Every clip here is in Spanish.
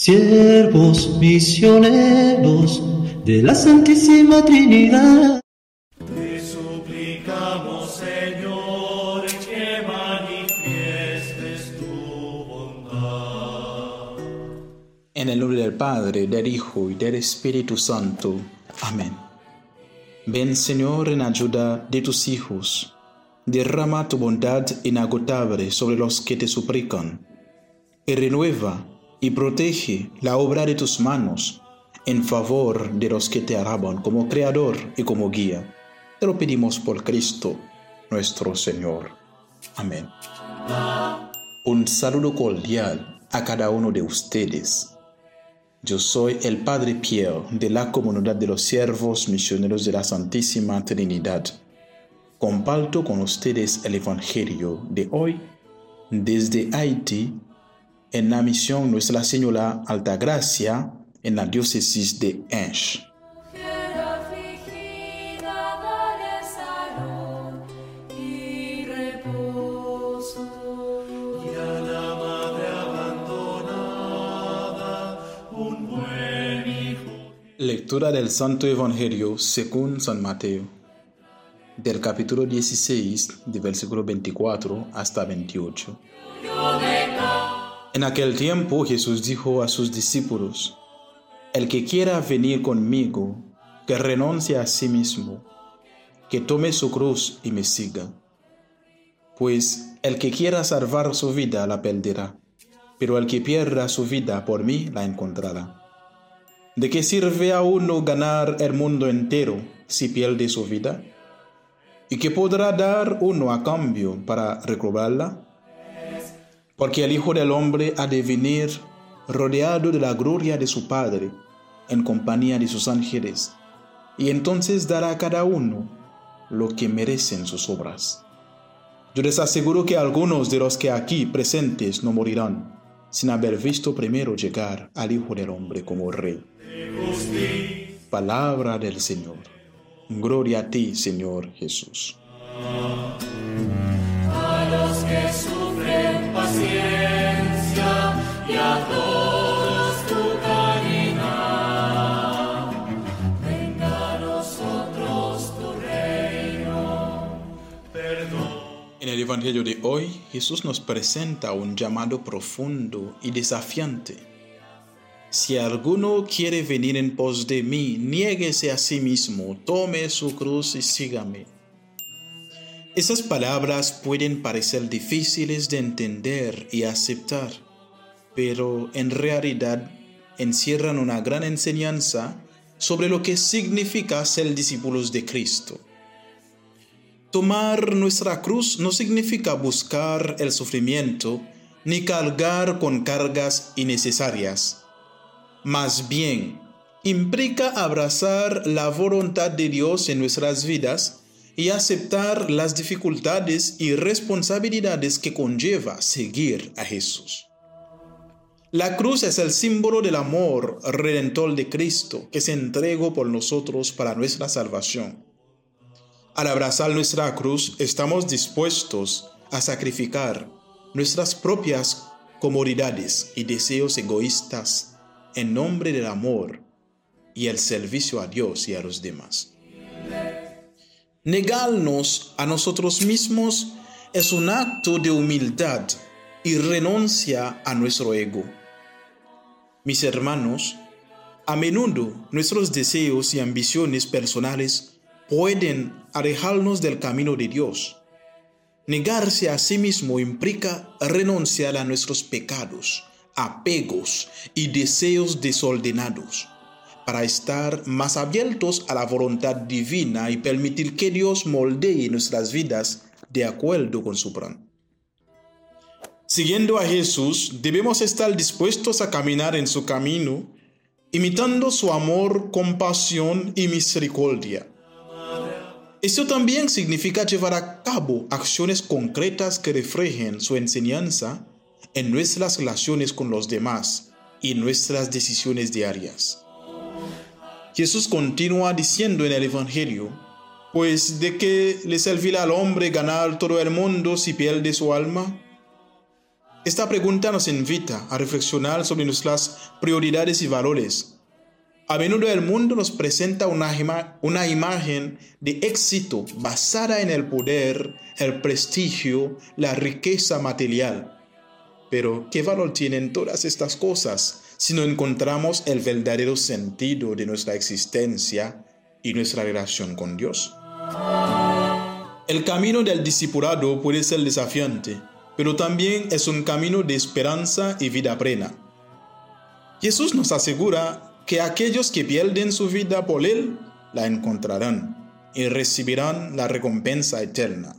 siervos misioneros de la Santísima Trinidad. Te suplicamos, Señor, que manifiestes tu bondad. En el nombre del Padre, del Hijo y del Espíritu Santo. Amén. Ven, Señor, en ayuda de tus hijos. Derrama tu bondad inagotable sobre los que te suplican. Y renueva y protege la obra de tus manos en favor de los que te alaban como Creador y como Guía. Te lo pedimos por Cristo, nuestro Señor. Amén. Un saludo cordial a cada uno de ustedes. Yo soy el Padre Pierre de la comunidad de los siervos misioneros de la Santísima Trinidad. Comparto con ustedes el Evangelio de hoy desde Haití en la misión Nuestra Señora Altagracia en la diócesis de Enche. Mujer afligida, dale salud y reposo. Y a la madre abandonada, un buen hijo. Lectura del Santo Evangelio según San Mateo, del capítulo 16, de versículo 24 hasta 28. En aquel tiempo Jesús dijo a sus discípulos, El que quiera venir conmigo, que renuncie a sí mismo, que tome su cruz y me siga. Pues el que quiera salvar su vida la perderá, pero el que pierda su vida por mí la encontrará. ¿De qué sirve a uno ganar el mundo entero si pierde su vida? ¿Y qué podrá dar uno a cambio para recobrarla? Porque el Hijo del Hombre ha de venir rodeado de la gloria de su Padre, en compañía de sus ángeles, y entonces dará a cada uno lo que merecen sus obras. Yo les aseguro que algunos de los que aquí presentes no morirán sin haber visto primero llegar al Hijo del Hombre como Rey. Palabra del Señor. Gloria a ti, Señor Jesús. A los En el Evangelio de hoy, Jesús nos presenta un llamado profundo y desafiante. Si alguno quiere venir en pos de mí, niéguese a sí mismo, tome su cruz y sígame. Esas palabras pueden parecer difíciles de entender y aceptar, pero en realidad encierran una gran enseñanza sobre lo que significa ser discípulos de Cristo. Tomar nuestra cruz no significa buscar el sufrimiento ni cargar con cargas innecesarias. Más bien, implica abrazar la voluntad de Dios en nuestras vidas y aceptar las dificultades y responsabilidades que conlleva seguir a Jesús. La cruz es el símbolo del amor redentor de Cristo que se entregó por nosotros para nuestra salvación. Al abrazar nuestra cruz estamos dispuestos a sacrificar nuestras propias comodidades y deseos egoístas en nombre del amor y el servicio a Dios y a los demás. Negarnos a nosotros mismos es un acto de humildad y renuncia a nuestro ego. Mis hermanos, a menudo nuestros deseos y ambiciones personales pueden alejarnos del camino de Dios. Negarse a sí mismo implica renunciar a nuestros pecados, apegos y deseos desordenados para estar más abiertos a la voluntad divina y permitir que Dios moldee nuestras vidas de acuerdo con su plan. Siguiendo a Jesús, debemos estar dispuestos a caminar en su camino, imitando su amor, compasión y misericordia. Esto también significa llevar a cabo acciones concretas que reflejen su enseñanza en nuestras relaciones con los demás y nuestras decisiones diarias. Jesús continúa diciendo en el Evangelio, pues de qué le servirá al hombre ganar todo el mundo si pierde su alma? Esta pregunta nos invita a reflexionar sobre nuestras prioridades y valores. A menudo el mundo nos presenta una, una, imagen de éxito basada en el poder, el prestigio, la riqueza material. Pero, ¿qué valor tienen todas estas cosas si no encontramos el verdadero sentido de nuestra existencia y nuestra relación con Dios? El camino del discipulado puede ser desafiante, pero también es un camino de esperanza y vida plena. Jesús nos asegura que aquellos que pierden su vida por Él la encontrarán y recibirán la recompensa eterna.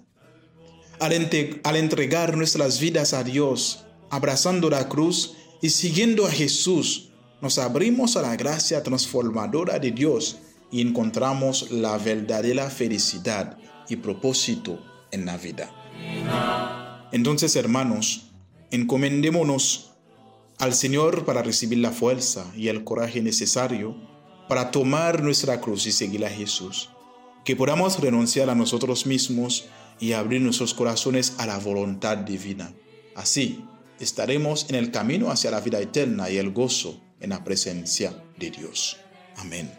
Al, entregar nuestras vidas a Dios, abrazando la cruz y siguiendo a Jesús, nos abrimos a la gracia transformadora de Dios y encontramos la verdadera felicidad y propósito en la vida. Entonces, hermanos, encomendémonos al Señor para recibir la fuerza y el coraje necesario para tomar nuestra cruz y seguir a Jesús. Que podamos renunciar a nosotros mismos y abrir nuestros corazones a la voluntad divina. Así estaremos en el camino hacia la vida eterna y el gozo en la presencia de Dios. Amén.